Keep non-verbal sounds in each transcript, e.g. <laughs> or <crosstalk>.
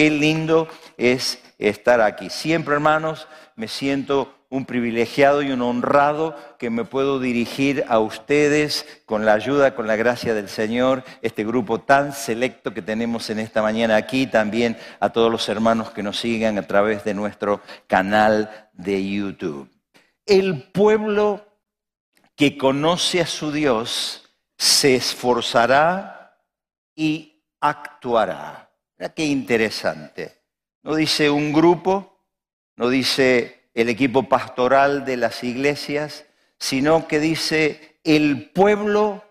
qué lindo es estar aquí. Siempre, hermanos, me siento un privilegiado y un honrado que me puedo dirigir a ustedes con la ayuda, con la gracia del Señor, este grupo tan selecto que tenemos en esta mañana aquí, también a todos los hermanos que nos sigan a través de nuestro canal de YouTube. El pueblo que conoce a su Dios se esforzará y actuará. Mira qué interesante. No dice un grupo, no dice el equipo pastoral de las iglesias, sino que dice el pueblo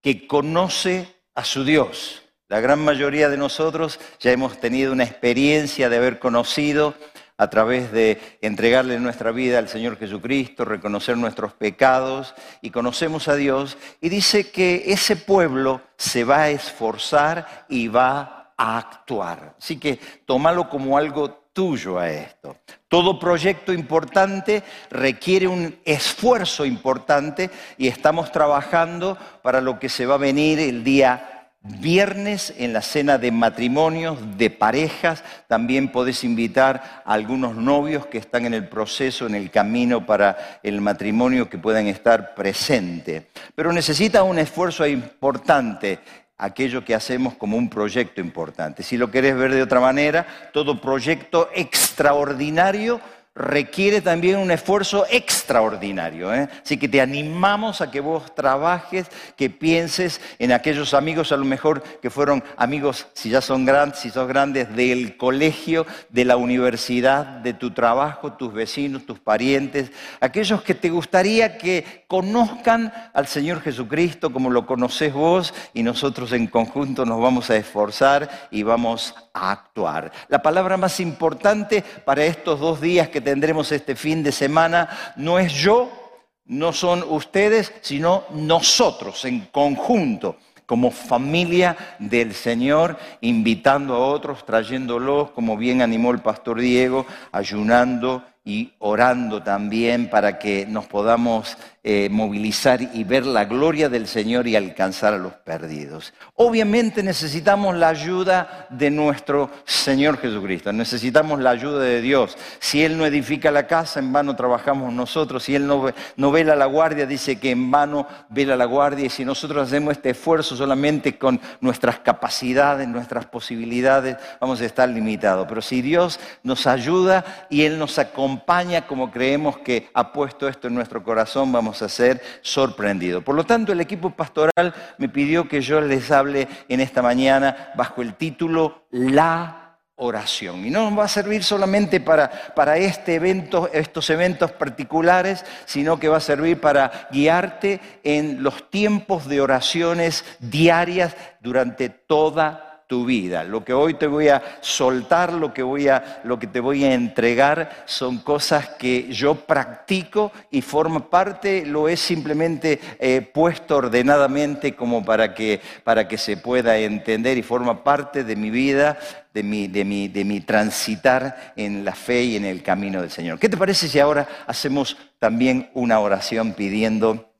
que conoce a su Dios. La gran mayoría de nosotros ya hemos tenido una experiencia de haber conocido a través de entregarle nuestra vida al Señor Jesucristo, reconocer nuestros pecados y conocemos a Dios. Y dice que ese pueblo se va a esforzar y va actuar. Así que tómalo como algo tuyo a esto. Todo proyecto importante requiere un esfuerzo importante y estamos trabajando para lo que se va a venir el día viernes en la cena de matrimonios, de parejas. También podés invitar a algunos novios que están en el proceso, en el camino para el matrimonio, que puedan estar presentes. Pero necesita un esfuerzo importante aquello que hacemos como un proyecto importante. Si lo querés ver de otra manera, todo proyecto extraordinario requiere también un esfuerzo extraordinario. ¿eh? Así que te animamos a que vos trabajes, que pienses en aquellos amigos, a lo mejor que fueron amigos, si ya son grandes, si sos grandes, del colegio, de la universidad, de tu trabajo, tus vecinos, tus parientes, aquellos que te gustaría que conozcan al Señor Jesucristo como lo conoces vos y nosotros en conjunto nos vamos a esforzar y vamos a actuar. La palabra más importante para estos dos días que tendremos este fin de semana no es yo, no son ustedes, sino nosotros en conjunto como familia del Señor, invitando a otros, trayéndolos, como bien animó el pastor Diego, ayunando y orando también para que nos podamos eh, movilizar y ver la gloria del Señor y alcanzar a los perdidos. Obviamente necesitamos la ayuda de nuestro Señor Jesucristo, necesitamos la ayuda de Dios. Si Él no edifica la casa, en vano trabajamos nosotros. Si Él no, no vela la guardia, dice que en vano vela la guardia. Y si nosotros hacemos este esfuerzo solamente con nuestras capacidades, nuestras posibilidades, vamos a estar limitados. Pero si Dios nos ayuda y Él nos acompaña como creemos que ha puesto esto en nuestro corazón, vamos a ser sorprendidos. Por lo tanto, el equipo pastoral me pidió que yo les hable en esta mañana bajo el título La oración. Y no nos va a servir solamente para, para este evento, estos eventos particulares, sino que va a servir para guiarte en los tiempos de oraciones diarias durante toda tu vida. Lo que hoy te voy a soltar, lo que, voy a, lo que te voy a entregar son cosas que yo practico y forma parte, lo he simplemente eh, puesto ordenadamente como para que, para que se pueda entender y forma parte de mi vida, de mi, de, mi, de mi transitar en la fe y en el camino del Señor. ¿Qué te parece si ahora hacemos también una oración pidiendo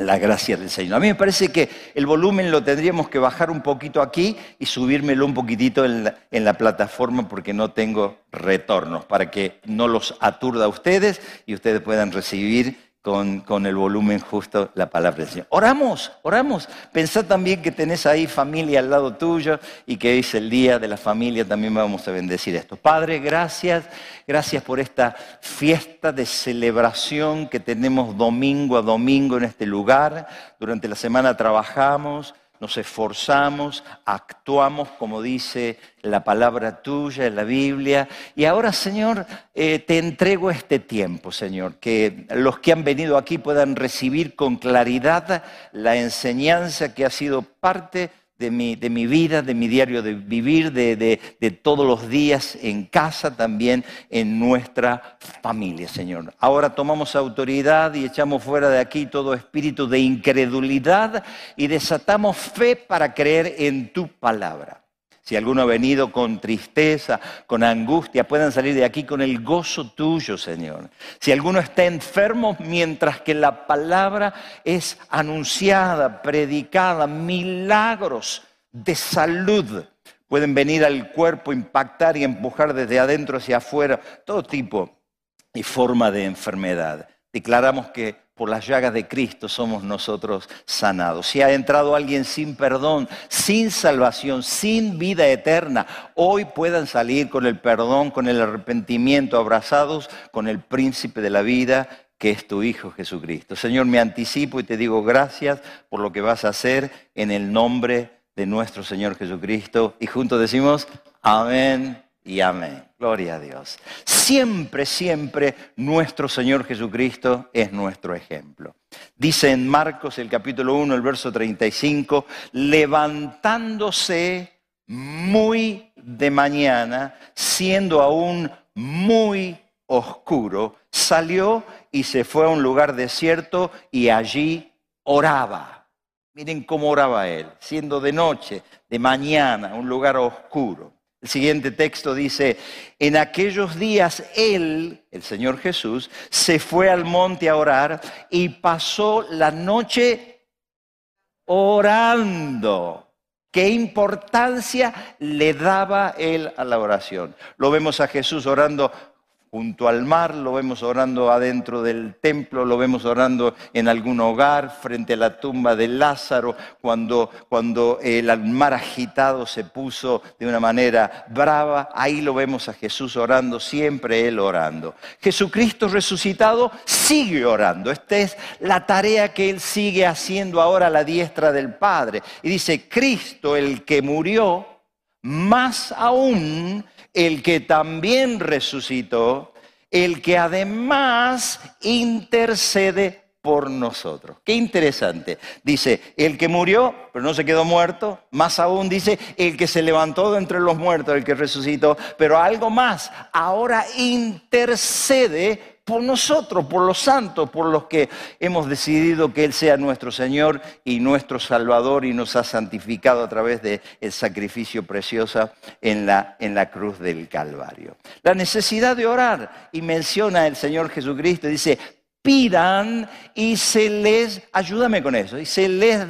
la gracia del Señor. A mí me parece que el volumen lo tendríamos que bajar un poquito aquí y subírmelo un poquitito en la, en la, plataforma porque no tengo retornos, para que no los aturda a ustedes y ustedes puedan recibir con, el volumen justo la palabra del Señor. Oramos, oramos. Pensá también que tenés ahí familia al lado tuyo y que es el día de la familia, también vamos a bendecir esto. Padre, gracias, gracias por esta fiesta de celebración que tenemos domingo a domingo en este lugar. Durante la semana trabajamos, nos esforzamos, actuamos como dice la palabra tuya en la Biblia. Y ahora, Señor, eh, te entrego este tiempo, Señor, que los que han venido aquí puedan recibir con claridad la enseñanza que ha sido parte de mi, de mi vida, de mi diario de vivir, de, de, todos los días en casa, también en nuestra familia, Señor. Ahora tomamos autoridad y echamos fuera de aquí todo espíritu de incredulidad y desatamos fe para creer en tu palabra. Si alguno ha venido con tristeza, con angustia, puedan salir de aquí con el gozo tuyo, Señor. Si alguno está enfermo mientras que la palabra es anunciada, predicada, milagros de salud pueden venir al cuerpo, impactar y empujar desde adentro hacia afuera, todo tipo y forma de enfermedad. Declaramos que por las llagas de Cristo somos nosotros sanados. Si ha entrado alguien sin perdón, sin salvación, sin vida eterna, hoy puedan salir con el perdón, con el arrepentimiento, abrazados con el príncipe de la vida, que es tu Hijo Jesucristo. Señor, me anticipo y te digo gracias por lo que vas a hacer en el nombre de nuestro Señor Jesucristo. Y juntos decimos, amén y amén. Gloria a Dios. Siempre, siempre nuestro Señor Jesucristo es nuestro ejemplo. Dice en Marcos el capítulo 1, el verso 35, levantándose muy de mañana, siendo aún muy oscuro, salió y se fue a un lugar desierto y allí oraba. Miren cómo oraba él, siendo de noche, de mañana, un lugar oscuro. El siguiente texto dice, en aquellos días él, el Señor Jesús, se fue al monte a orar y pasó la noche orando. ¿Qué importancia le daba él a la oración? Lo vemos a Jesús orando junto al mar, lo vemos orando adentro del templo, lo vemos orando en algún hogar, frente a la tumba de Lázaro, cuando, cuando el mar agitado se puso de una manera brava, ahí lo vemos a Jesús orando, siempre Él orando. Jesucristo resucitado sigue orando, esta es la tarea que Él sigue haciendo ahora a la diestra del Padre. Y dice, Cristo el que murió, más aún el que también resucitó, el que además intercede por nosotros. Qué interesante. Dice, el que murió, pero no se quedó muerto. Más aún dice, el que se levantó de entre los muertos, el que resucitó. Pero algo más, ahora intercede por nosotros, por los santos, por los que hemos decidido que Él sea nuestro Señor y nuestro Salvador y nos ha santificado a través del sacrificio precioso en la, en la cruz del Calvario. La necesidad de orar, y menciona el Señor Jesucristo, dice, pidan y se les, ayúdame con eso, y se les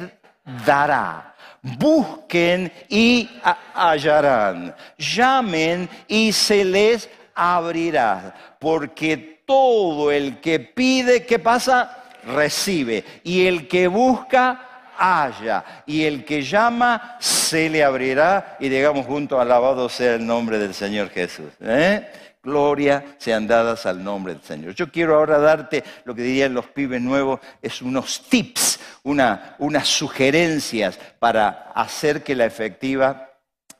dará. Busquen y hallarán. Llamen y se les abrirá. Porque todo el que pide, ¿qué pasa? Recibe. Y el que busca, halla. Y el que llama, se le abrirá. Y digamos juntos, alabado sea el nombre del Señor Jesús. ¿eh? Gloria sean dadas al nombre del Señor. Yo quiero ahora darte lo que dirían los pibes nuevos, es unos tips, una, unas sugerencias para hacer que la efectiva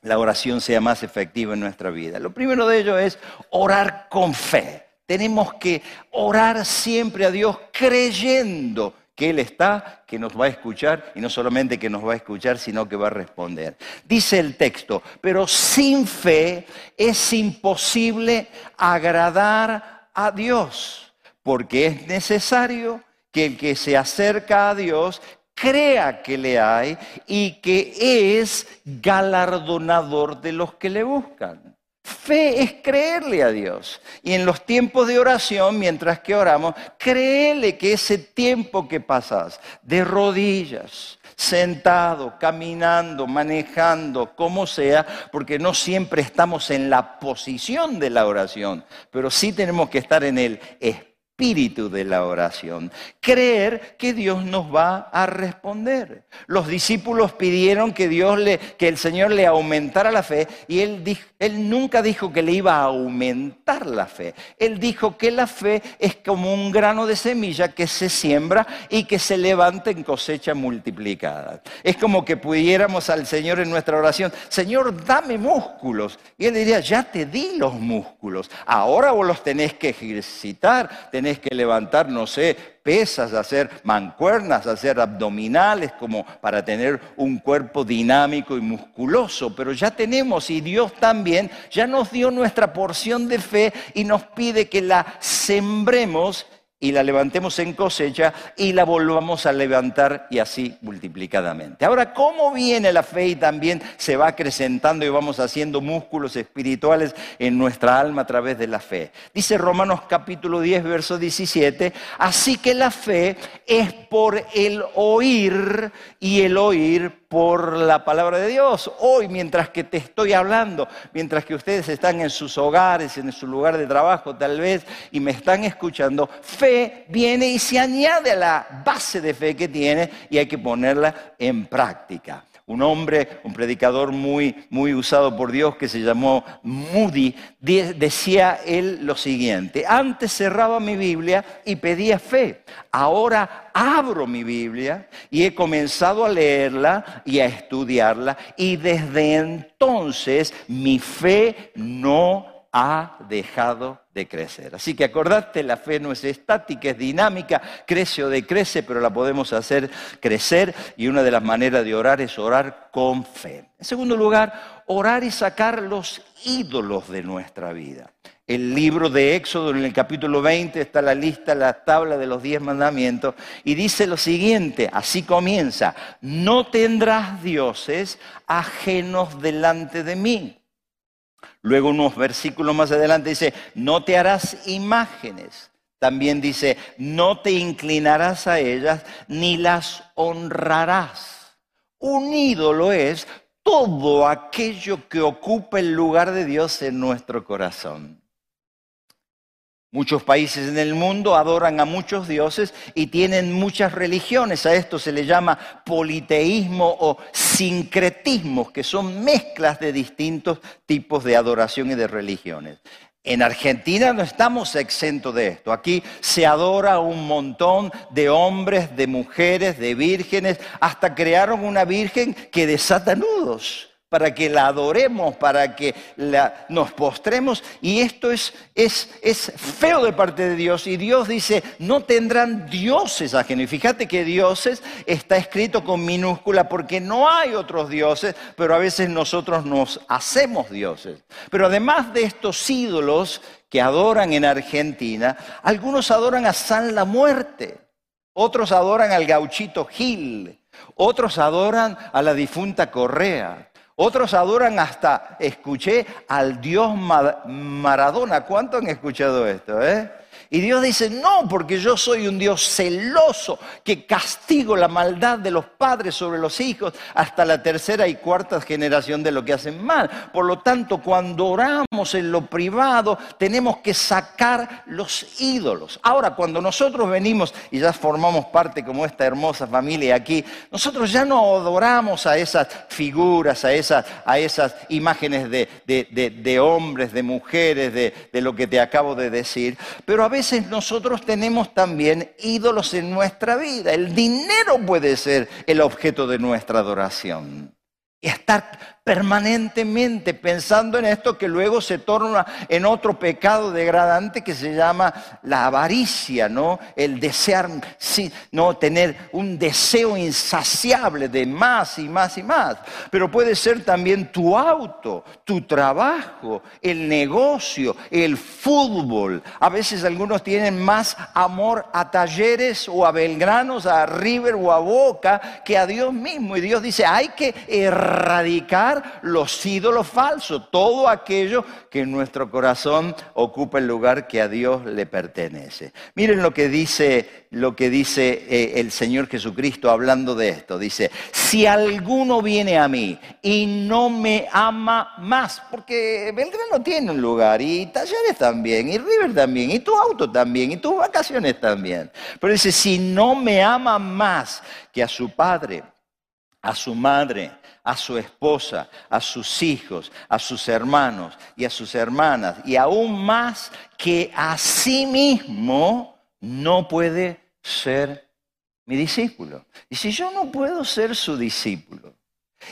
la oración sea más efectiva en nuestra vida. Lo primero de ello es orar con fe. Tenemos que orar siempre a Dios creyendo que Él está, que nos va a escuchar y no solamente que nos va a escuchar, sino que va a responder. Dice el texto, pero sin fe es imposible agradar a Dios, porque es necesario que el que se acerca a Dios crea que le hay y que es galardonador de los que le buscan. Fe es creerle a Dios. Y en los tiempos de oración, mientras que oramos, créele que ese tiempo que pasas de rodillas, sentado, caminando, manejando, como sea, porque no siempre estamos en la posición de la oración, pero sí tenemos que estar en el espíritu espíritu de la oración. Creer que Dios nos va a responder. Los discípulos pidieron que Dios le, que el Señor le aumentara la fe y él, él nunca dijo que le iba a aumentar la fe. Él dijo que la fe es como un grano de semilla que se siembra y que se levanta en cosecha multiplicada. Es como que pudiéramos al Señor en nuestra oración, Señor, dame músculos. Y él diría, ya te di los músculos. Ahora vos los tenés que ejercitar, tenés que levantar, no sé, pesas, hacer mancuernas, hacer abdominales, como para tener un cuerpo dinámico y musculoso. Pero ya tenemos y Dios también ya nos dio nuestra porción de fe y nos pide que la sembremos y la levantemos en cosecha y la volvamos a levantar y así multiplicadamente. Ahora, ¿cómo viene la fe y también se va acrecentando y vamos haciendo músculos espirituales en nuestra alma a través de la fe? Dice Romanos capítulo 10, verso 17, así que la fe es por el oír y el oír por la palabra de Dios. Hoy, mientras que te estoy hablando, mientras que ustedes están en sus hogares, en su lugar de trabajo tal vez, y me están escuchando, fe viene y se añade a la base de fe que tiene y hay que ponerla en práctica. Un hombre, un predicador muy, muy usado por Dios que se llamó Moody, decía él lo siguiente, antes cerraba mi Biblia y pedía fe, ahora abro mi Biblia y he comenzado a leerla y a estudiarla. Y desde entonces mi fe no ha dejado de crecer. Así que acordate, la fe no es estática, es dinámica, crece o decrece, pero la podemos hacer crecer y una de las maneras de orar es orar con fe. En segundo lugar, orar y sacar los ídolos de nuestra vida. El libro de Éxodo en el capítulo 20 está la lista, la tabla de los diez mandamientos y dice lo siguiente, así comienza, no tendrás dioses ajenos delante de mí. Luego unos versículos más adelante dice, no te harás imágenes. También dice, no te inclinarás a ellas ni las honrarás. Un ídolo es todo aquello que ocupa el lugar de Dios en nuestro corazón. Muchos países en el mundo adoran a muchos dioses y tienen muchas religiones. A esto se le llama politeísmo o sincretismo, que son mezclas de distintos tipos de adoración y de religiones. En Argentina no estamos exentos de esto. Aquí se adora un montón de hombres, de mujeres, de vírgenes. Hasta crearon una virgen que desata nudos para que la adoremos, para que nos postremos. Y esto es, es, es, feo de parte de Dios. Y Dios dice, no tendrán dioses ajenos. Y fíjate que dioses está escrito con minúscula porque no hay otros dioses, pero a veces nosotros nos hacemos dioses. Pero además de estos ídolos que adoran en Argentina, algunos adoran a San la Muerte, otros adoran al gauchito Gil, otros adoran a la difunta Correa. Otros adoran hasta, escuché, al Dios Maradona. ¿Cuánto han escuchado esto? Eh? Y Dios dice, no, porque yo soy un Dios celoso que castigo la maldad de los padres sobre los hijos hasta la tercera y cuarta generación de lo que hacen mal. Por lo tanto, cuando oramos en lo privado, tenemos que sacar los ídolos. Ahora, cuando nosotros venimos y ya formamos parte como esta hermosa familia aquí, nosotros ya no adoramos a esas figuras, a esas, a esas imágenes de, de hombres, de mujeres, de, lo que te acabo de decir, pero a veces nosotros tenemos también ídolos en nuestra vida. El dinero puede ser el objeto de nuestra adoración. Y estar permanentemente pensando en esto que luego se torna en otro pecado degradante que se llama la avaricia, ¿no? El desear, sí, no tener un deseo insaciable de más y más y más. Pero puede ser también tu auto, tu trabajo, el negocio, el fútbol. A veces algunos tienen más amor a talleres o a Belgranos, a River o a Boca que a Dios mismo. Y Dios dice, hay que erradicar los ídolos falsos, todo aquello que en nuestro corazón ocupa el lugar que a Dios le pertenece. Miren lo que dice, lo que dice eh, el Señor Jesucristo hablando de esto. Dice, si alguno viene a mí y no me ama más, porque Belgrano tiene un lugar y Talleres también, y River también, y tu auto también, y tus vacaciones también. Pero dice, si no me ama más que a su padre, a su madre, a su esposa, a sus hijos, a sus hermanos y a sus hermanas, y aún más que a sí mismo, no puede ser mi discípulo. Y si yo no puedo ser su discípulo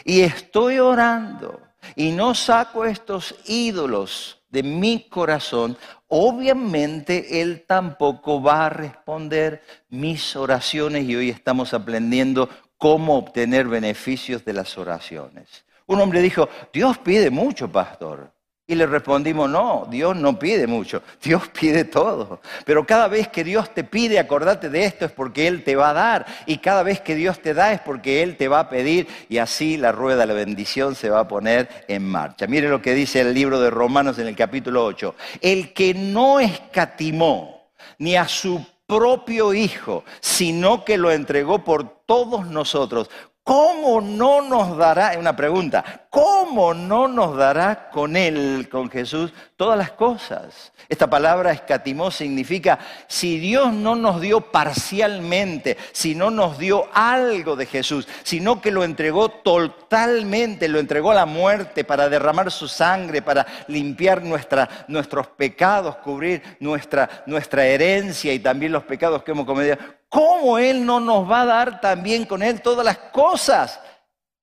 y estoy orando y no saco estos ídolos de mi corazón, obviamente Él tampoco va a responder mis oraciones y hoy estamos aprendiendo cómo obtener beneficios de las oraciones. Un hombre dijo, Dios pide mucho, pastor. Y le respondimos, no, Dios no pide mucho, Dios pide todo. Pero cada vez que Dios te pide, acordate de esto, es porque Él te va a dar. Y cada vez que Dios te da es porque Él te va a pedir. Y así la rueda de la bendición se va a poner en marcha. Mire lo que dice el libro de Romanos en el capítulo 8. El que no escatimó ni a su propio Hijo, sino que lo entregó por todos nosotros. ¿Cómo no nos dará, una pregunta, ¿cómo no nos dará con Él, con Jesús, todas las cosas? Esta palabra escatimó significa, si Dios no nos dio parcialmente, si no nos dio algo de Jesús, sino que lo entregó totalmente, lo entregó a la muerte para derramar su sangre, para limpiar nuestros pecados, cubrir nuestra, nuestra herencia y también los pecados que hemos cometido. ¿Cómo Él no nos va a dar también con Él todas las cosas?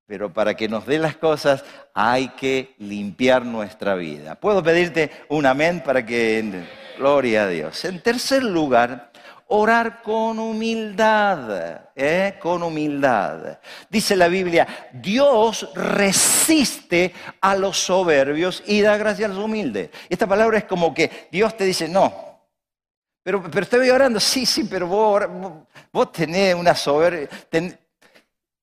Pero para que nos dé las cosas hay que limpiar nuestra vida. ¿Puedo pedirte un amén para que... Gloria a Dios. En tercer lugar, orar con humildad, ¿eh? con humildad. Dice la Biblia, Dios resiste a los soberbios y da gracia a los humildes. Esta palabra es como que Dios te dice, no, pero, pero estoy orando, sí, sí, pero vos, vos tenés una soberbia,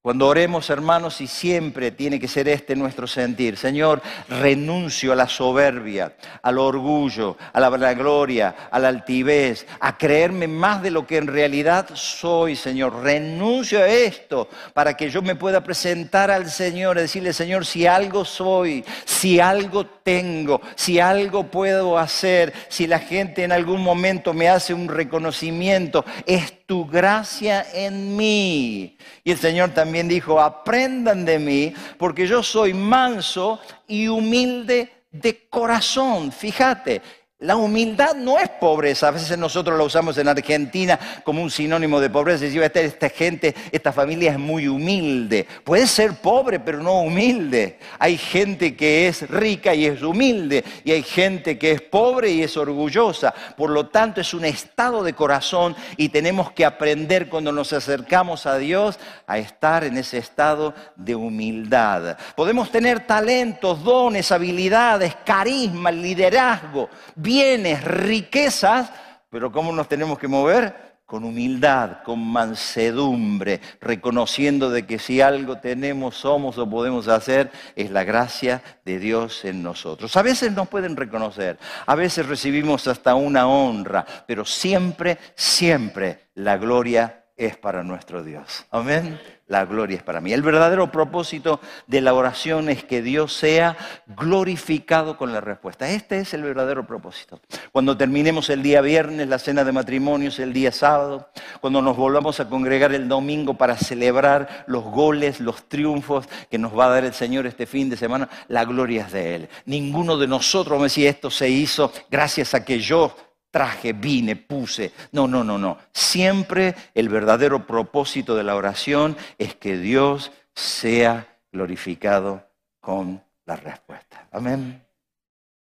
cuando oremos, hermanos, y siempre tiene que ser este nuestro sentir, Señor, renuncio a la soberbia, al orgullo, a la vanagloria, a la altivez, a creerme más de lo que en realidad soy, Señor. Renuncio a esto para que yo me pueda presentar al Señor y decirle, Señor, si algo soy, si algo tengo, si algo puedo hacer, si la gente en algún momento me hace un reconocimiento, es tu gracia en mí. Y el Señor también dijo, aprendan de mí, porque yo soy manso y humilde de corazón. Fíjate, la humildad no es pobreza. A veces nosotros la usamos en Argentina como un sinónimo de pobreza. Decimos, esta, esta, gente, esta familia es muy humilde. Puede ser pobre, pero no humilde. Hay gente que es rica y es humilde. Y hay gente que es pobre y es orgullosa. Por lo tanto, es un estado de corazón y tenemos que aprender cuando nos acercamos a Dios a estar en ese estado de humildad. Podemos tener talentos, dones, habilidades, carisma, liderazgo bienes, riquezas, pero ¿cómo nos tenemos que mover? Con humildad, con mansedumbre, reconociendo de que si algo tenemos, somos o podemos hacer, es la gracia de Dios en nosotros. A veces nos pueden reconocer, a veces recibimos hasta una honra, pero siempre, siempre la gloria es para nuestro Dios. Amén la gloria es para mí. El verdadero propósito de la oración es que Dios sea glorificado con la respuesta. Este es el verdadero propósito. Cuando terminemos el día viernes, la cena de matrimonios, el día sábado, cuando nos volvamos a congregar el domingo para celebrar los goles, los triunfos que nos va a dar el Señor este fin de semana, la gloria es de Él. Ninguno de nosotros me decía esto se hizo gracias a que yo traje, vine, puse. No, no, no, no. Siempre el verdadero propósito de la oración es que Dios sea glorificado con la respuesta. Amén.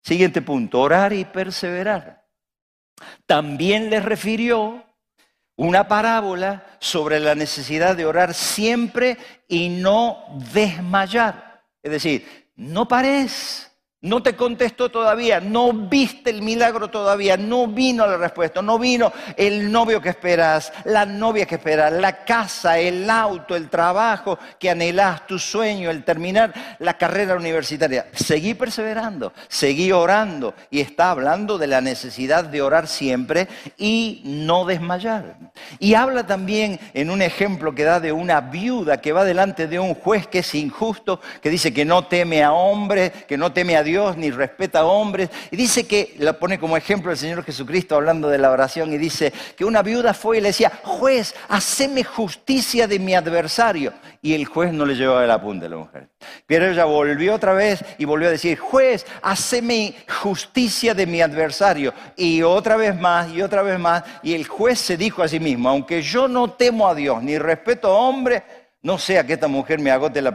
Siguiente punto, orar y perseverar. También les refirió una parábola sobre la necesidad de orar siempre y no desmayar. Es decir, no pares no te contestó todavía, no viste el milagro todavía, no vino la respuesta, no vino el novio que esperas, la novia que esperas, la casa, el auto, el trabajo que anhelás, tu sueño, el terminar la carrera universitaria. Seguí perseverando, seguí orando y está hablando de la necesidad de orar siempre y no desmayar. Y habla también en un ejemplo que da de una viuda que va delante de un juez que es injusto, que dice que no teme a hombre, que no teme a Dios ni respeta a hombres. Y dice que, la pone como ejemplo el Señor Jesucristo hablando de la oración y dice que una viuda fue y le decía, juez, haceme justicia de mi adversario. Y el juez no le llevaba el apunte a la mujer. Pero ella volvió otra vez y volvió a decir, juez, haceme justicia de mi adversario. Y otra vez más y otra vez más. Y el juez se dijo a sí mismo, aunque yo no temo a Dios ni respeto a hombre, no sea que esta mujer me agote la,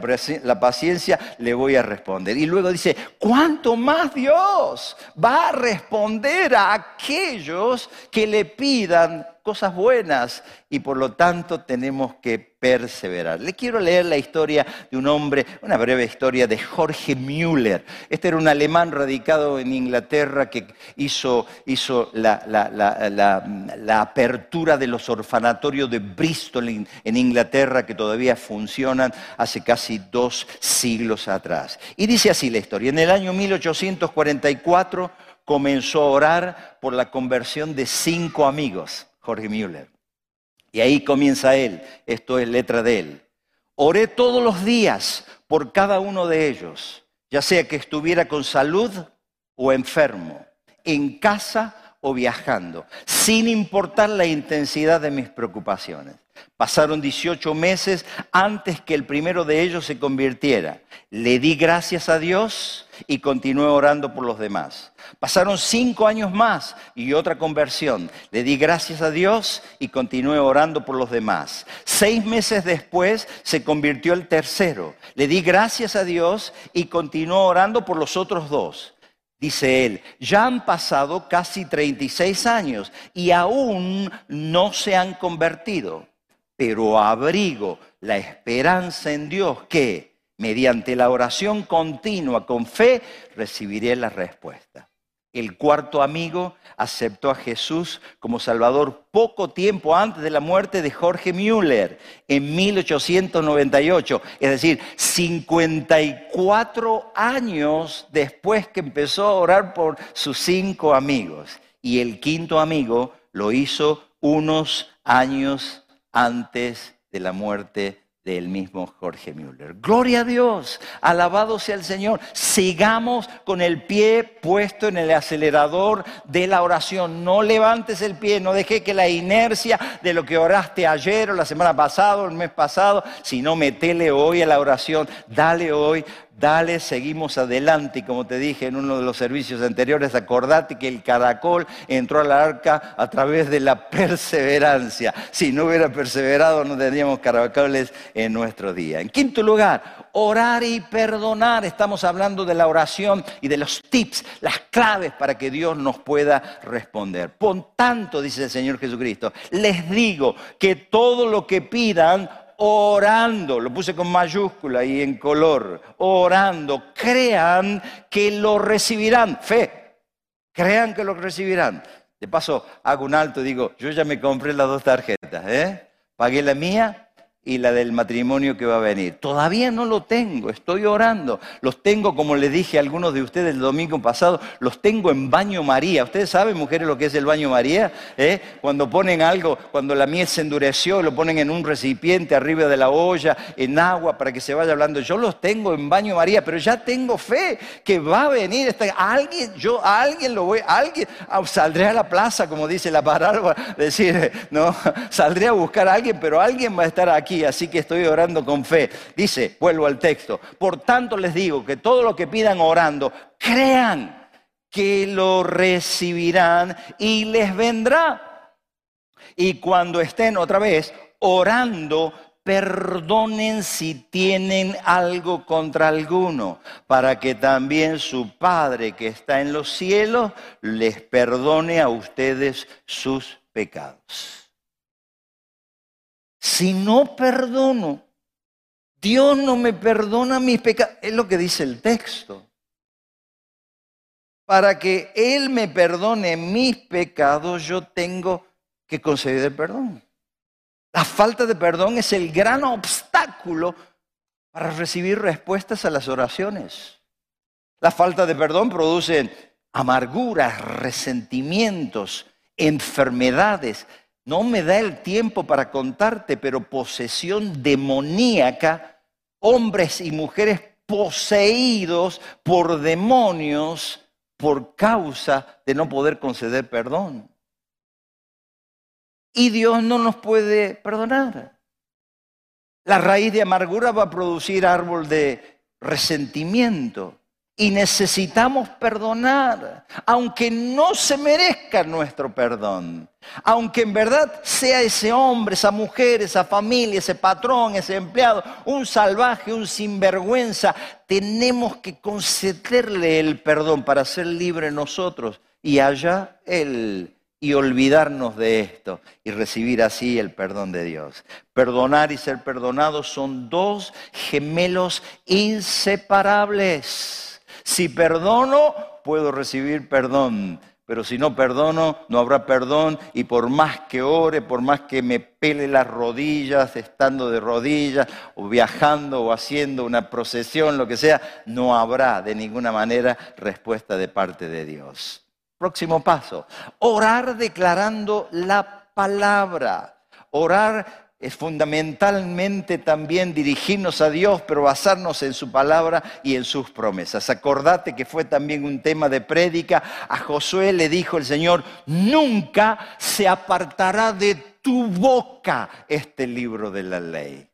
paciencia, le voy a responder. Y luego dice, ¿cuánto más Dios va a responder a aquellos que le pidan cosas buenas y por lo tanto tenemos que perseverar. Le quiero leer la historia de un hombre, una breve historia de Jorge Müller. Este era un alemán radicado en Inglaterra que hizo, hizo la, apertura de los orfanatorios de Bristol en Inglaterra que todavía funcionan hace casi dos siglos atrás. Y dice así la historia. En el año 1844 comenzó a orar por la conversión de cinco amigos, Jorge Müller. Y ahí comienza él, esto es letra de él. Oré todos los días por cada uno de ellos, ya sea que estuviera con salud o enfermo, en casa o viajando, sin importar la intensidad de mis preocupaciones. Pasaron 18 meses antes que el primero de ellos se convirtiera. Le di gracias a Dios y continué orando por los demás. Pasaron cinco años más y otra conversión. Le di gracias a Dios y continué orando por los demás. Seis meses después se convirtió el tercero. Le di gracias a Dios y continuó orando por los otros dos. Dice él, ya han pasado casi 36 años y aún no se han convertido pero abrigo la esperanza en Dios que mediante la oración continua con fe recibiré la respuesta. El cuarto amigo aceptó a Jesús como Salvador poco tiempo antes de la muerte de Jorge Müller, en 1898, es decir, 54 años después que empezó a orar por sus cinco amigos. Y el quinto amigo lo hizo unos años antes de la muerte del mismo Jorge Müller. Gloria a Dios, alabado sea el Señor. Sigamos con el pie puesto en el acelerador de la oración. No levantes el pie, no deje que la inercia de lo que oraste ayer o la semana pasada o el mes pasado, sino metele hoy a la oración, dale hoy dale, seguimos adelante. Y como te dije en uno de los servicios anteriores, acordate que el caracol entró al arca a través de la <laughs> perseverancia. Si no hubiera perseverado, no tendríamos caracoles en nuestro día. En quinto lugar, orar y perdonar. Estamos hablando de la oración y de los tips, las claves para que Dios nos pueda responder. Por tanto, dice el Señor Jesucristo, les digo que todo lo que pidan, orando, lo puse con mayúscula y en color, orando, crean que lo recibirán, fe, crean que lo recibirán. De paso, hago un alto y digo, yo ya me compré las dos tarjetas, ¿eh? Pagué la mía y la del matrimonio que va a venir. Todavía no lo tengo, estoy orando. Los tengo, como les dije a algunos de ustedes el domingo pasado, los tengo en baño María. ¿Ustedes saben, mujeres, lo que es el baño María? ¿Eh? Cuando ponen algo, cuando la miel se endureció, lo ponen en un recipiente arriba de la olla, en agua, para que se vaya hablando. Yo los tengo en baño María, pero ya tengo fe que va a venir. Alguien, yo alguien lo voy, alguien, ah, saldré a la plaza, como dice la parábola, decir, no, <laughs> saldré a buscar a alguien, pero alguien va a estar aquí así que estoy orando con fe. Dice, vuelvo al texto, por tanto les digo que todo lo que pidan orando, crean que lo recibirán y les vendrá. Y cuando estén otra vez orando, perdonen si tienen algo contra alguno, para que también su Padre que está en los cielos les perdone a ustedes sus pecados. Si no perdono, Dios no me perdona mis pecados. Es lo que dice el texto. Para que Él me perdone mis pecados, yo tengo que conceder perdón. La falta de perdón es el gran obstáculo para recibir respuestas a las oraciones. La falta de perdón produce amarguras, resentimientos, enfermedades, no me da el tiempo para contarte, pero posesión demoníaca, hombres y mujeres poseídos por demonios por causa de no poder conceder perdón. Y Dios no nos puede perdonar. La raíz de amargura va a producir árbol de resentimiento. Y necesitamos perdonar, aunque no se merezca nuestro perdón. Aunque en verdad sea ese hombre, esa mujer, esa familia, ese patrón, ese empleado, un salvaje, un sinvergüenza, tenemos que concederle el perdón para ser libre nosotros y allá él y olvidarnos de esto y recibir así el perdón de Dios. Perdonar y ser perdonado son dos gemelos inseparables. Si perdono, puedo recibir perdón. Pero si no perdono, no habrá perdón y por más que ore, por más que me pele las rodillas, estando de rodillas o viajando o haciendo una procesión, lo que sea, no habrá de ninguna manera respuesta de parte de Dios. Próximo paso, orar declarando la palabra. Orar es fundamentalmente también dirigirnos a Dios, pero basarnos en su palabra y en sus promesas. Acordate que fue también un tema de prédica. A Josué le dijo el Señor, nunca se apartará de tu boca este libro de la ley.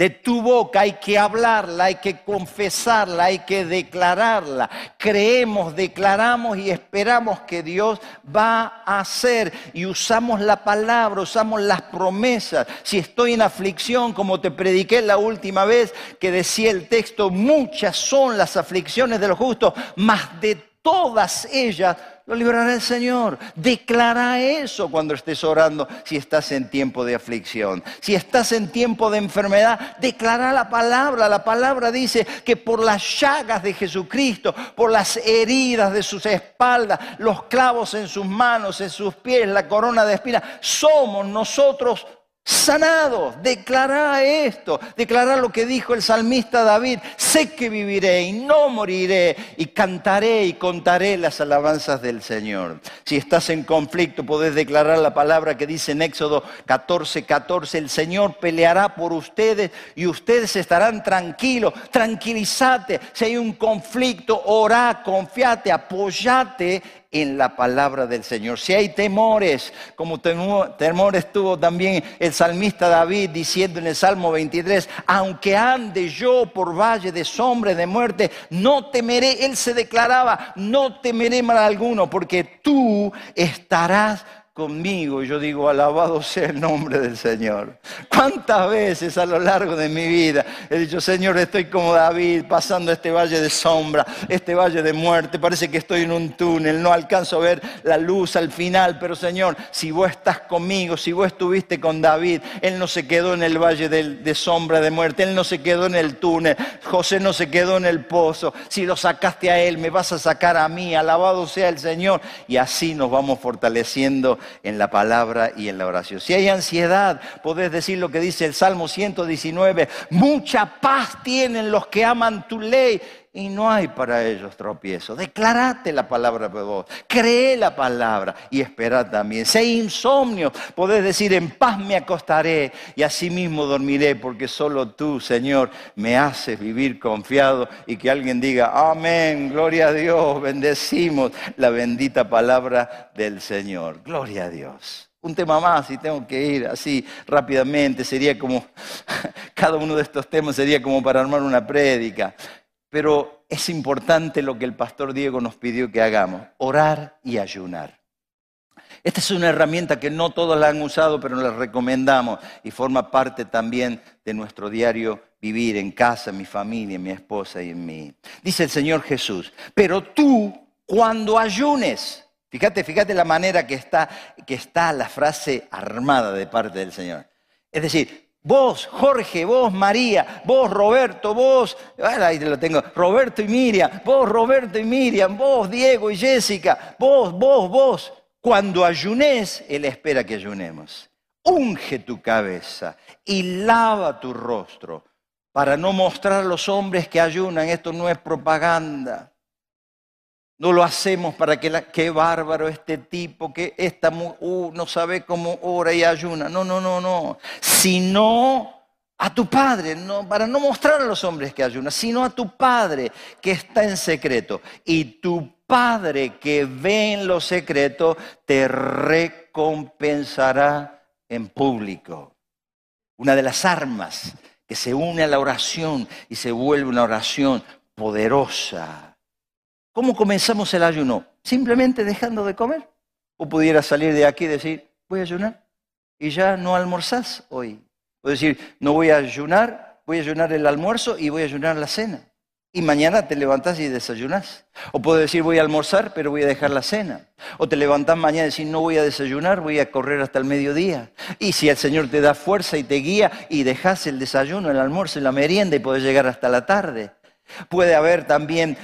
De tu boca hay que hablarla, hay que confesarla, hay que declararla. Creemos, declaramos y esperamos que Dios va a hacer. Y usamos la palabra, usamos las promesas. Si estoy en aflicción, como te prediqué la última vez que decía el texto, muchas son las aflicciones de los justos, mas de todas ellas lo librará el Señor. Declara eso cuando estés orando si estás en tiempo de aflicción. Si estás en tiempo de enfermedad, declara la palabra. La palabra dice que por las llagas de Jesucristo, por las heridas de sus espaldas, los clavos en sus manos, en sus pies, la corona de espinas, somos nosotros Sanado, declara esto, declara lo que dijo el salmista David, sé que viviré y no moriré y cantaré y contaré las alabanzas del Señor. Si estás en conflicto, podés declarar la palabra que dice en Éxodo 14, 14, el Señor peleará por ustedes y ustedes estarán tranquilos, tranquilízate. Si hay un conflicto, orá, confiate, apoyate en la palabra del Señor. Si hay temores, como temores tuvo también el salmista David diciendo en el Salmo 23, aunque ande yo por valle de sombra de muerte, no temeré, él se declaraba, no temeré mal alguno, porque tú estarás conmigo. Yo digo, alabado sea el nombre del Señor. ¿Cuántas veces a lo largo de mi vida he dicho, Señor, estoy como David pasando este valle de sombra, este valle de muerte, parece que estoy en un túnel, no alcanzo a ver la luz al final, pero Señor, si vos estás conmigo, si vos estuviste con David, Él no se quedó en el valle de sombra de muerte, Él no se quedó en el túnel, José no se quedó en el pozo, si lo sacaste a Él, me vas a sacar a mí, alabado sea el Señor, y así nos vamos fortaleciendo en la palabra y en la oración. Si hay ansiedad, podés decir lo que dice el Salmo 119, mucha paz tienen los que aman tu ley y no hay para ellos tropiezo. Declarate la palabra de vos, cree la palabra y espera también. Hay insomnio, podés decir, en paz me acostaré y así mismo dormiré, porque solo tú, Señor, me haces vivir confiado y que alguien diga, amén, gloria a Dios, bendecimos la bendita palabra del Señor. Gloria a Dios un tema más y tengo que ir así rápidamente. Sería como, <laughs> cada uno de estos temas sería como para armar una prédica. Pero es importante lo que el pastor Diego nos pidió que hagamos, orar y ayunar. Esta es una herramienta que no todos la han usado, pero la recomendamos y forma parte también de nuestro diario vivir en casa, en mi familia, en mi esposa y en mí. Dice el Señor Jesús, pero tú cuando ayunes, fíjate, fíjate la manera que está, que está la frase armada de parte del Señor. Es decir, Vos, Jorge, vos, María, vos, Roberto, vos, ahí lo tengo, Roberto y Miriam, vos, Roberto y Miriam, vos, Diego y Jessica, vos, vos, vos. Cuando ayunes, Él espera que ayunemos. Unge tu cabeza y lava tu rostro para no mostrar a los hombres que ayunan. Esto no es propaganda. No lo hacemos para que la, qué bárbaro este tipo, que esta uh, no sabe cómo ora y ayuna. No, no, no, no. Sino a tu padre, no, para no mostrar a los hombres que ayuna, sino a tu padre que está en secreto. Y tu padre que ve en lo secreto te recompensará en público. Una de las armas que se une a la oración y se vuelve una oración poderosa ¿Cómo comenzamos el ayuno? Simplemente dejando de comer. O pudiera salir de aquí y decir, voy a ayunar. Y ya no almorzás hoy. O decir, no voy a ayunar, voy a ayunar el almuerzo y voy a ayunar la cena. Y mañana te levantás y desayunás. O puedes decir voy a almorzar, pero voy a dejar la cena. O te levantás mañana y decís no voy a desayunar, voy a correr hasta el mediodía. Y si el Señor te da fuerza y te guía y dejas el desayuno, el almuerzo y la merienda y podés llegar hasta la tarde. Puede haber también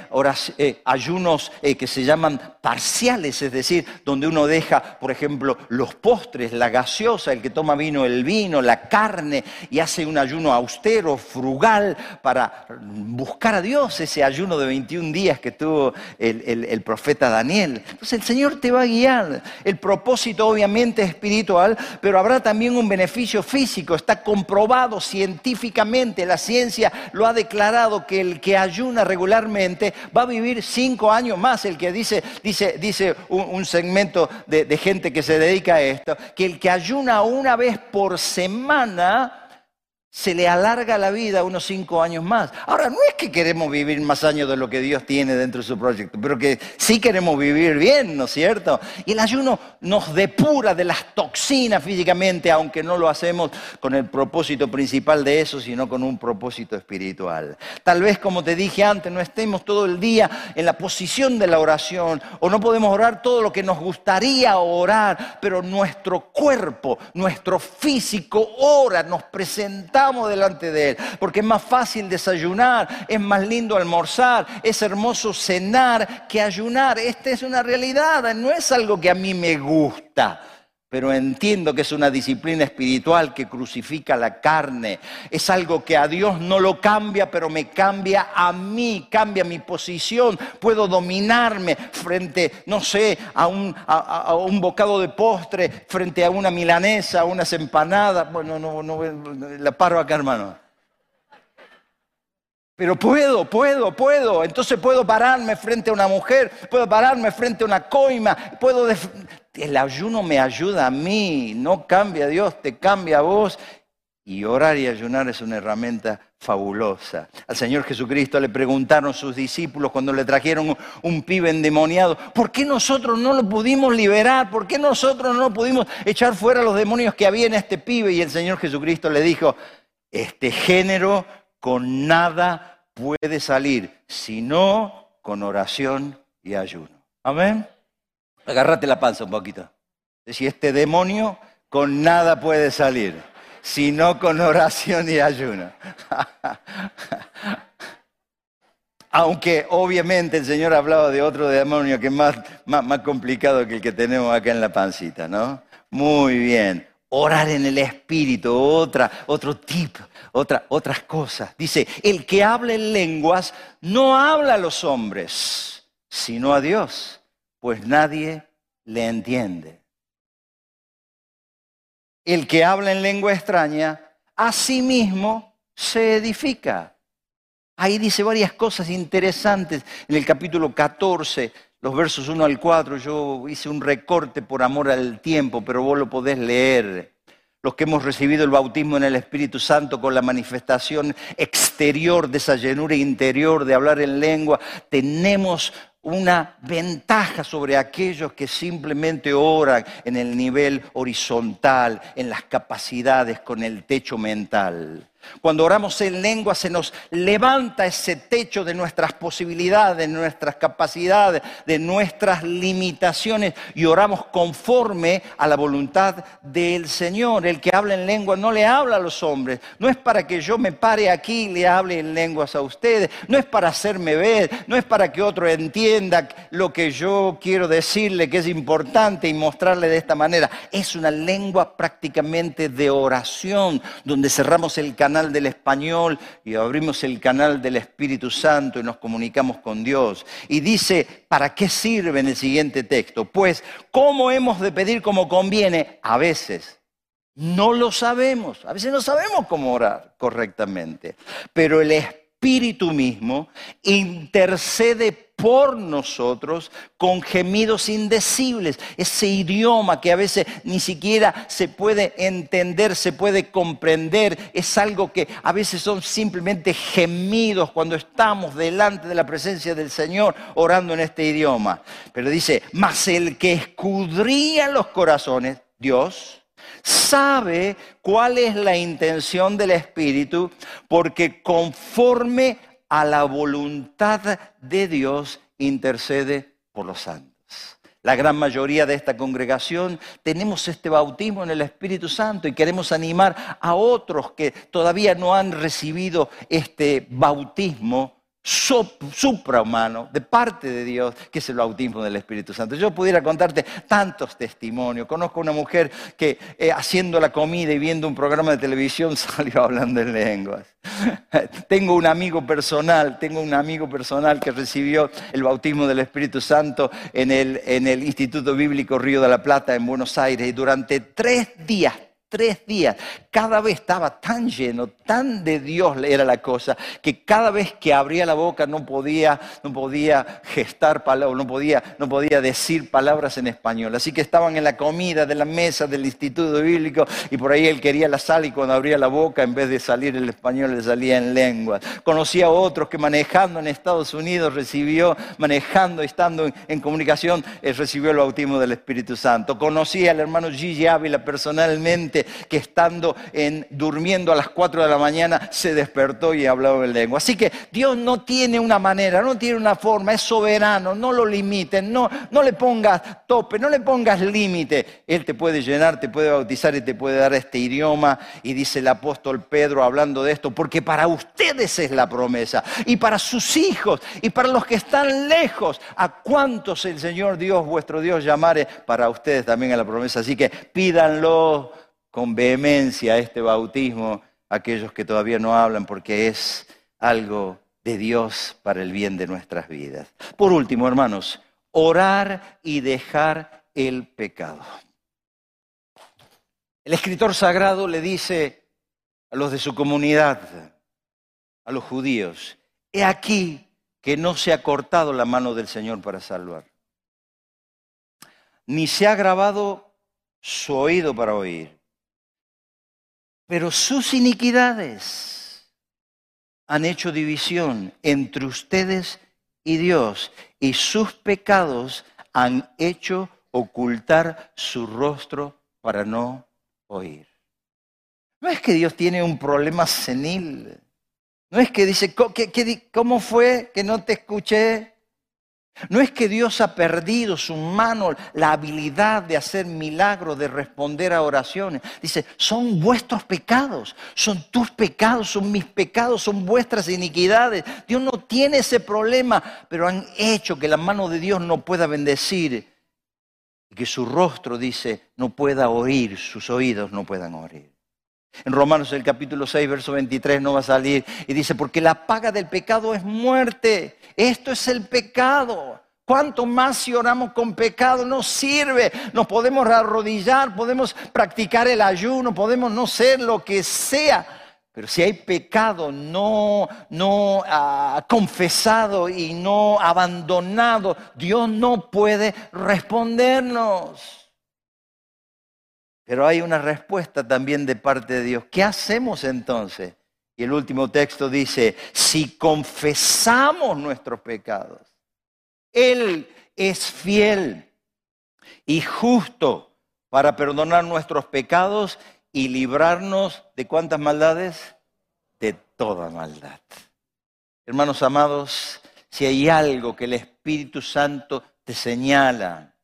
eh, ayunos eh, que se llaman parciales, es decir, donde uno deja, por ejemplo, los postres, la gaseosa, el que toma vino, el vino, la carne, y hace un ayuno austero, frugal, para buscar a Dios, ese ayuno de 21 días que tuvo el, profeta Daniel. Entonces el Señor te va a guiar. El propósito obviamente es espiritual, pero habrá también un beneficio físico, está comprobado científicamente, la ciencia lo ha declarado que el que ayuna regularmente va a vivir cinco años más. El que dice, dice, dice un, segmento de, de gente que se dedica a esto, que el que ayuna una vez por semana se le alarga la vida unos cinco años más. Ahora, no es que queremos vivir más años de lo que Dios tiene dentro de su proyecto, pero que sí queremos vivir bien, ¿no es cierto? Y el ayuno nos depura de las toxinas físicamente, aunque no lo hacemos con el propósito principal de eso, sino con un propósito espiritual. Tal vez, como te dije antes, no estemos todo el día en la posición de la oración, o no podemos orar todo lo que nos gustaría orar, pero nuestro cuerpo, nuestro físico ora, nos presentamos delante de Él, porque es más fácil desayunar, es más lindo almorzar, es hermoso cenar que ayunar. Esta es una realidad, no es algo que a mí me gusta pero entiendo que es una disciplina espiritual que crucifica la carne. Es algo que a Dios no lo cambia, pero me cambia a mí, cambia mi posición. Puedo dominarme frente, no sé, a un, a, un bocado de postre, frente a una milanesa, a unas empanadas. Bueno, no, no, la paro acá, hermano. Pero puedo, puedo, puedo. Entonces puedo pararme frente a una mujer, puedo pararme frente a una coima, puedo el ayuno me ayuda a mí, no cambia a Dios, te cambia a vos. Y orar y ayunar es una herramienta fabulosa. Al Señor Jesucristo le preguntaron sus discípulos cuando le trajeron un pibe endemoniado, ¿por qué nosotros no lo pudimos liberar? ¿Por qué nosotros no pudimos echar fuera los demonios que había en este pibe? Y el Señor Jesucristo le dijo, este género con nada puede salir, sino con oración y ayuno. Amén. Agárrate la panza un poquito. Si este demonio con nada puede salir, sino con oración y ayuno. <laughs> Aunque obviamente el Señor ha hablado de otro demonio que es más, más, complicado que el que tenemos acá en la pancita, ¿no? Muy bien. Orar en el Espíritu, otra, otro tipo, otra, otras cosas. Dice, el que habla en lenguas no habla a los hombres, sino a Dios pues nadie le entiende. El que habla en lengua extraña, a sí mismo se edifica. Ahí dice varias cosas interesantes. En el capítulo 14, los versos 1 al 4, yo hice un recorte por amor al tiempo, pero vos lo podés leer. Los que hemos recibido el bautismo en el Espíritu Santo con la manifestación exterior de esa llenura interior de hablar en lengua, tenemos una ventaja sobre aquellos que simplemente oran en el nivel horizontal, en las capacidades, con el techo mental. Cuando oramos en lengua se nos levanta ese techo de nuestras posibilidades, de nuestras capacidades, de nuestras limitaciones y oramos conforme a la voluntad del Señor. El que habla en lengua no le habla a los hombres. No es para que yo me pare aquí y le hable en lenguas a ustedes. No es para hacerme ver. No es para que otro entienda lo que yo quiero decirle que es importante y mostrarle de esta manera. Es una lengua prácticamente de oración donde cerramos el canal del español y abrimos el canal del Espíritu Santo y nos comunicamos con Dios. Y dice, ¿para qué sirve en el siguiente texto? Pues, ¿cómo hemos de pedir como conviene? A veces no lo sabemos, a veces no sabemos cómo orar correctamente, pero el Espíritu mismo intercede por nosotros con gemidos indecibles. Ese idioma que a veces ni siquiera se puede entender, se puede comprender, es algo que a veces son simplemente gemidos cuando estamos delante de la presencia del Señor orando en este idioma. Pero dice, mas el que escudría los corazones, Dios, sabe cuál es la intención del Espíritu, porque conforme a la voluntad de Dios intercede por los santos. La gran mayoría de esta congregación tenemos este bautismo en el Espíritu Santo y queremos animar a otros que todavía no han recibido este bautismo suprahumano de parte de Dios, que es el bautismo del Espíritu Santo. Yo pudiera contarte tantos testimonios. Conozco una mujer que eh, haciendo la comida y viendo un programa de televisión <laughs> salió hablando en lenguas. <laughs> tengo un amigo personal, tengo un amigo personal que recibió el bautismo del Espíritu Santo en el, en el Instituto Bíblico Río de la Plata en Buenos Aires y durante tres días, tres días. Cada vez estaba tan lleno, tan de Dios era la cosa, que cada vez que abría la boca no podía, no podía gestar palabras, no podía, no podía decir palabras en español. Así que estaban en la comida de la mesa del Instituto Bíblico y por ahí él quería la sal y cuando abría la boca, en vez de salir el español, le salía en lengua. Conocía a otros que manejando en Estados Unidos recibió, manejando, estando en, comunicación, recibió el bautismo del Espíritu Santo. Conocía al hermano Gigi Ávila personalmente que estando en, durmiendo a las 4 de la mañana se despertó y hablaba en lengua. Así que Dios no tiene una manera, no tiene una forma, es soberano, no lo limiten, no, no le pongas tope, no le pongas límite. Él te puede llenar, te puede bautizar y te puede dar este idioma. Y dice el apóstol Pedro hablando de esto, porque para ustedes es la promesa y para sus hijos y para los que están lejos, a cuántos el Señor Dios, vuestro Dios, llamare, para ustedes también es la promesa. Así que pídanlo con vehemencia este bautismo aquellos que todavía no hablan porque es algo de Dios para el bien de nuestras vidas. Por último, hermanos, orar y dejar el pecado. El escritor sagrado le dice a los de su comunidad, a los judíos, he aquí que no se ha cortado la mano del Señor para salvar, ni se ha grabado su oído para oír pero sus iniquidades han hecho división entre ustedes y Dios, y sus pecados han hecho ocultar su rostro para no oír. No es que Dios tiene un problema senil. No es que dice, ¿cómo fue que no te escuché? No es que Dios ha perdido su mano, la habilidad de hacer milagros, de responder a oraciones. Dice, son vuestros pecados, son tus pecados, son mis pecados, son vuestras iniquidades. Dios no tiene ese problema, pero han hecho que la mano de Dios no pueda bendecir y que su rostro, dice, no pueda oír, sus oídos no puedan oír. En Romanos el capítulo 6, verso 23 no va a salir y dice, porque la paga del pecado es muerte. Esto es el pecado. Cuanto más si oramos con pecado no sirve. Nos podemos arrodillar, podemos practicar el ayuno, podemos no ser lo que sea. Pero si hay pecado no, no ah, confesado y no abandonado, Dios no puede respondernos. Pero hay una respuesta también de parte de Dios. ¿Qué hacemos entonces? Y el último texto dice, si confesamos nuestros pecados, Él es fiel y justo para perdonar nuestros pecados y librarnos de cuántas maldades? De toda maldad. Hermanos amados, si hay algo que el Espíritu Santo te señala,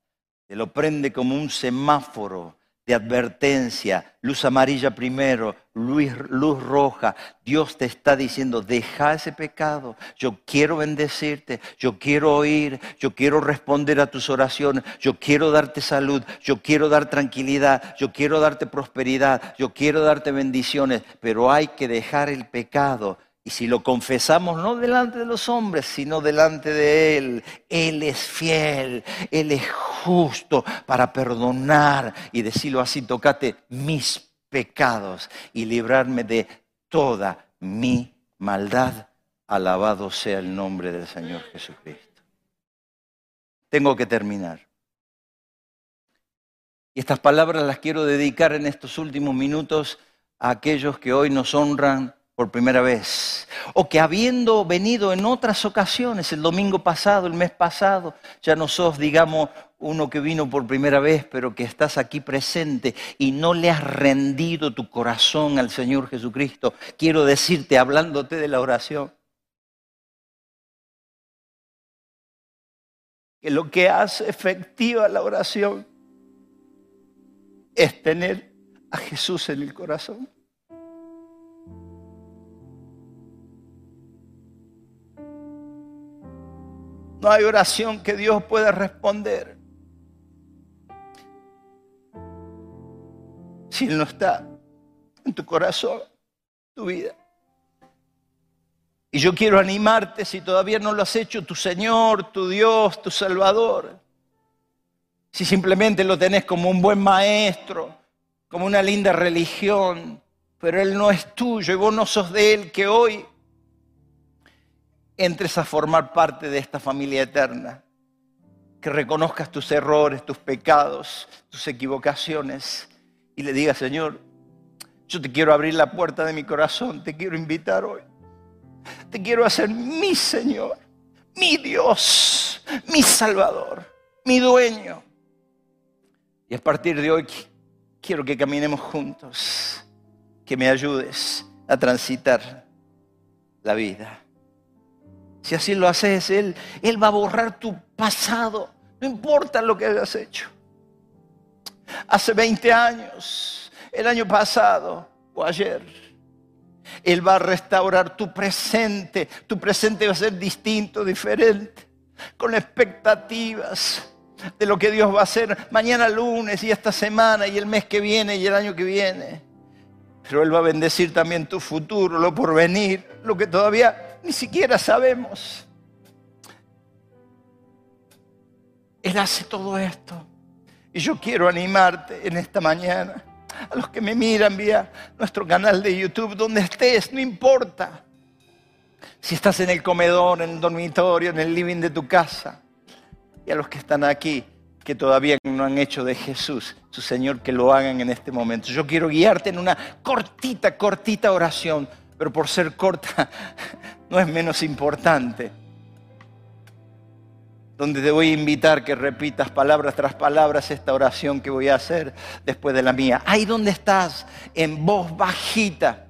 te lo prende como un semáforo, de advertencia, luz amarilla primero, luz, luz, roja. Dios te está diciendo, deja ese pecado. Yo quiero bendecirte, yo quiero oír, yo quiero responder a tus oraciones, yo quiero darte salud, yo quiero dar tranquilidad, yo quiero darte prosperidad, yo quiero darte bendiciones, pero hay que dejar el pecado y si lo confesamos no delante de los hombres, sino delante de Él, Él es fiel, Él es justo para perdonar y decirlo así, tocate mis pecados y librarme de toda mi maldad. Alabado sea el nombre del Señor Jesucristo. Tengo que terminar. Y estas palabras las quiero dedicar en estos últimos minutos a aquellos que hoy nos honran por primera vez, o que habiendo venido en otras ocasiones, el domingo pasado, el mes pasado, ya no sos, digamos, uno que vino por primera vez, pero que estás aquí presente y no le has rendido tu corazón al Señor Jesucristo. Quiero decirte, hablándote de la oración, que lo que hace efectiva la oración es tener a Jesús en el corazón. No hay oración que Dios pueda responder si Él no está en tu corazón, tu vida. Y yo quiero animarte, si todavía no lo has hecho, tu Señor, tu Dios, tu Salvador. Si simplemente lo tenés como un buen maestro, como una linda religión, pero Él no es tuyo y vos no sos de Él, que hoy entres a formar parte de esta familia eterna. Que reconozcas tus errores, tus pecados, tus equivocaciones y le digas, Señor, yo te quiero abrir la puerta de mi corazón, te quiero invitar hoy te quiero hacer mi Señor, mi Dios, mi Salvador, mi dueño. Y a partir de hoy quiero que caminemos juntos, que me ayudes a transitar la vida. Si así lo haces, Él, Él va a borrar tu pasado, no importa lo que hayas hecho. Hace 20 años, el año pasado o ayer, él va a restaurar tu presente. Tu presente va a ser distinto, diferente, con expectativas de lo que Dios va a hacer mañana lunes y esta semana y el mes que viene y el año que viene. Pero Él va a bendecir también tu futuro, lo por venir, lo que todavía ni siquiera sabemos. Él hace todo esto. Y yo quiero animarte en esta mañana a los que me miran vía nuestro canal de YouTube, donde estés, no importa. Si estás en el comedor, en el dormitorio, en el living de tu casa, y a los que están aquí, que todavía no han hecho de Jesús su Señor, que lo hagan en este momento. Yo quiero guiarte en una cortita, cortita oración, pero por ser corta <laughs> no es menos importante donde te voy a invitar que repitas palabras tras palabras esta oración que voy a hacer después de la mía. Ahí donde estás, en voz bajita.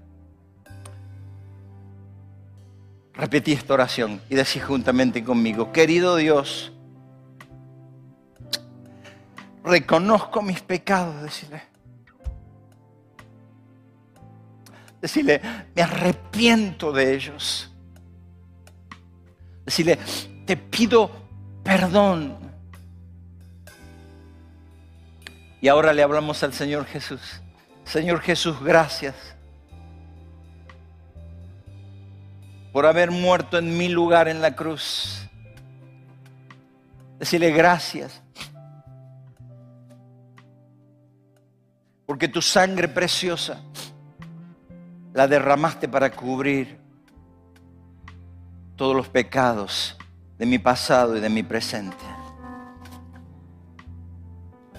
Repetí esta oración y decís juntamente conmigo, querido Dios, reconozco mis pecados, decirle. Decirle, me arrepiento de ellos. Decirle, te pido perdón. Y ahora le hablamos al Señor Jesús. Señor Jesús, gracias por haber muerto en mi lugar en la cruz. Decirle gracias. Porque tu sangre preciosa la derramaste para cubrir todos los pecados de mi pasado y de mi presente.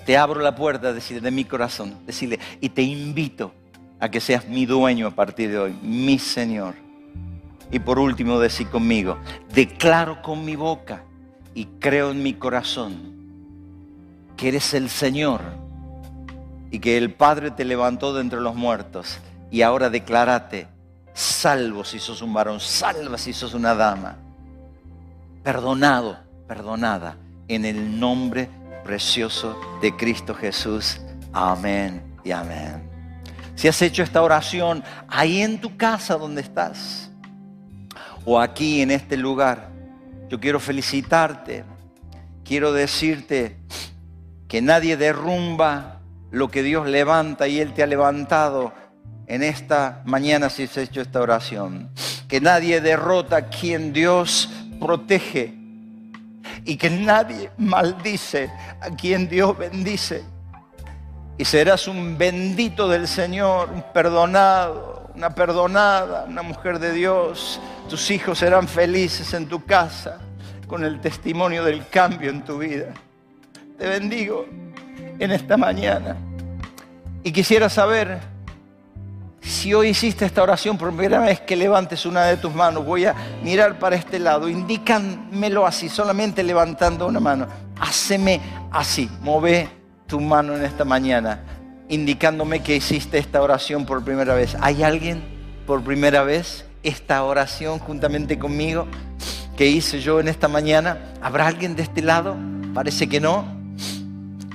Te abro la puerta decirle, de mi corazón, decirle, y te invito a que seas mi dueño a partir de hoy, mi Señor. Y por último, decir conmigo, declaro con mi boca y creo en mi corazón que eres el Señor y que el Padre te levantó de entre los muertos. Y ahora declárate salvo si sos un varón, salva si sos una dama perdonado, perdonada, en el nombre precioso de Cristo Jesús. Amén y amén. Si has hecho esta oración ahí en tu casa donde estás, o aquí en este lugar, yo quiero felicitarte. Quiero decirte que nadie derrumba lo que Dios levanta y Él te ha levantado en esta mañana si has hecho esta oración. Que nadie derrota a quien Dios protege y que nadie maldice a quien Dios bendice. Y serás un bendito del Señor, un perdonado, una perdonada, una mujer de Dios. Tus hijos serán felices en tu casa con el testimonio del cambio en tu vida. Te bendigo en esta mañana. Y quisiera saber si hoy hiciste esta oración por primera vez, que levantes una de tus manos. Voy a mirar para este lado. Indícanmelo así, solamente levantando una mano. Haceme así. Move tu mano en esta mañana, indicándome que hiciste esta oración por primera vez. ¿Hay alguien por primera vez esta oración juntamente conmigo? que hice yo en esta mañana. ¿Habrá alguien de este lado? Parece que no.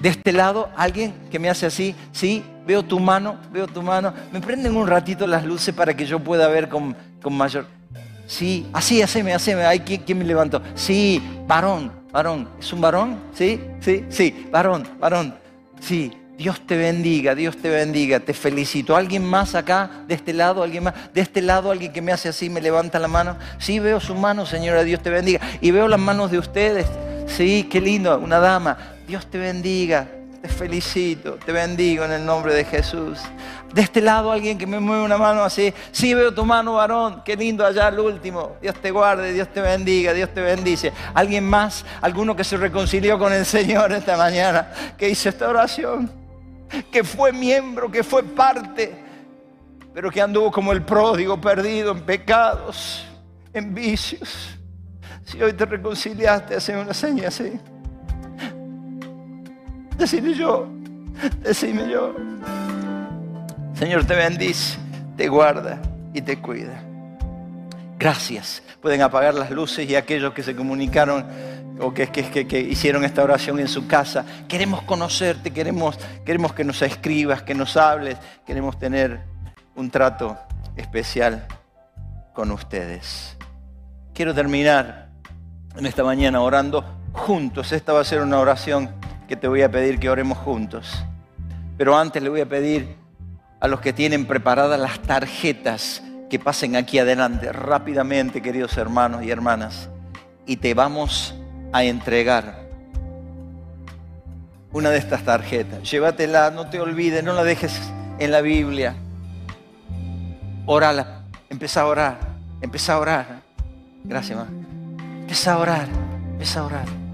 De este lado, alguien que me hace así, sí, veo tu mano, veo tu mano. Me prenden un ratito las luces para que yo pueda ver con, mayor. Sí, así, haceme, haceme. Ay, ¿quién, ¿quién me levantó? Sí, varón, varón. ¿Es un varón? Sí, sí, sí, varón, varón. Sí, Dios te bendiga, Dios te bendiga, te felicito. ¿Alguien más acá, de este lado, alguien más? De este lado, alguien que me hace así, me levanta la mano. Sí, veo su mano, señora, Dios te bendiga. Y veo las manos de ustedes. Sí, qué lindo, una dama. Dios te bendiga, te felicito, te bendigo en el nombre de Jesús. De este lado, alguien que me mueve una mano así. Sí, veo tu mano, varón. Qué lindo allá el último. Dios te guarde, Dios te bendiga, Dios te bendice. ¿Alguien más? ¿Alguno que se reconcilió con el Señor esta mañana? Que hizo esta oración que fue miembro, que fue parte, pero que anduvo como el pródigo perdido en pecados, en vicios. Si hoy te reconciliaste, hace una seña así. Decime yo, decime yo. Señor te bendice, te guarda y te cuida. Gracias. Pueden apagar las luces y aquellos que se comunicaron o que, que, que, hicieron esta oración en su casa. Queremos conocerte, queremos, queremos que nos escribas, que nos hables, queremos tener un trato especial con ustedes. Quiero terminar en esta mañana orando juntos. Esta va a ser una oración que te voy a pedir que oremos juntos. Pero antes le voy a pedir a los que tienen preparadas las tarjetas que pasen aquí adelante rápidamente, queridos hermanos y hermanas, y te vamos a entregar una de estas tarjetas. Llévatela, no te olvides, no la dejes en la Biblia. Órala, empieza a orar, empieza a orar. Gracias, ma. Empieza a orar, empieza a orar.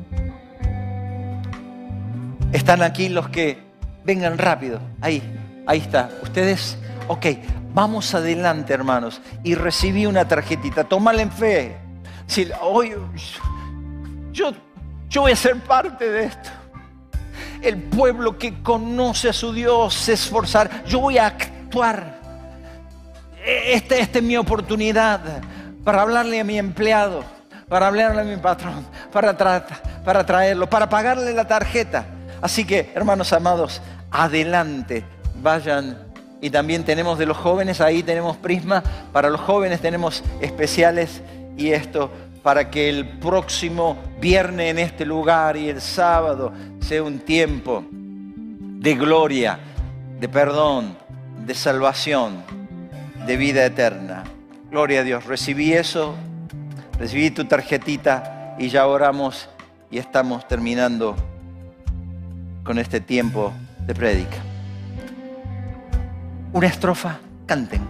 Están aquí los que vengan rápido. Ahí, ahí está. Ustedes, ok, vamos adelante, hermanos. Y recibí una tarjetita, tómala en fe. Si hoy yo, yo voy a ser parte de esto. El pueblo que conoce a su Dios se esforzar. Yo voy a actuar. Esta, es mi oportunidad para hablarle a mi empleado, para hablarle a mi patrón, para, para traerlo, para pagarle la tarjeta. Así que, hermanos amados, adelante, vayan. Y también tenemos de los jóvenes, ahí tenemos Prisma, para los jóvenes tenemos especiales y esto para que el próximo viernes en este lugar y el sábado sea un tiempo de gloria, de perdón, de salvación, de vida eterna. Gloria a Dios. Recibí eso, recibí tu tarjetita y ya oramos y estamos terminando con este tiempo de prédica. Una estrofa, canten.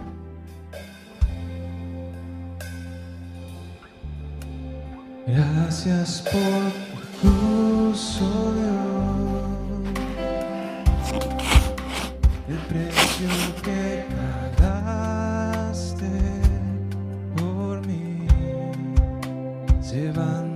Gracias por tu soledad, el precio que pagaste por mí, llevando mi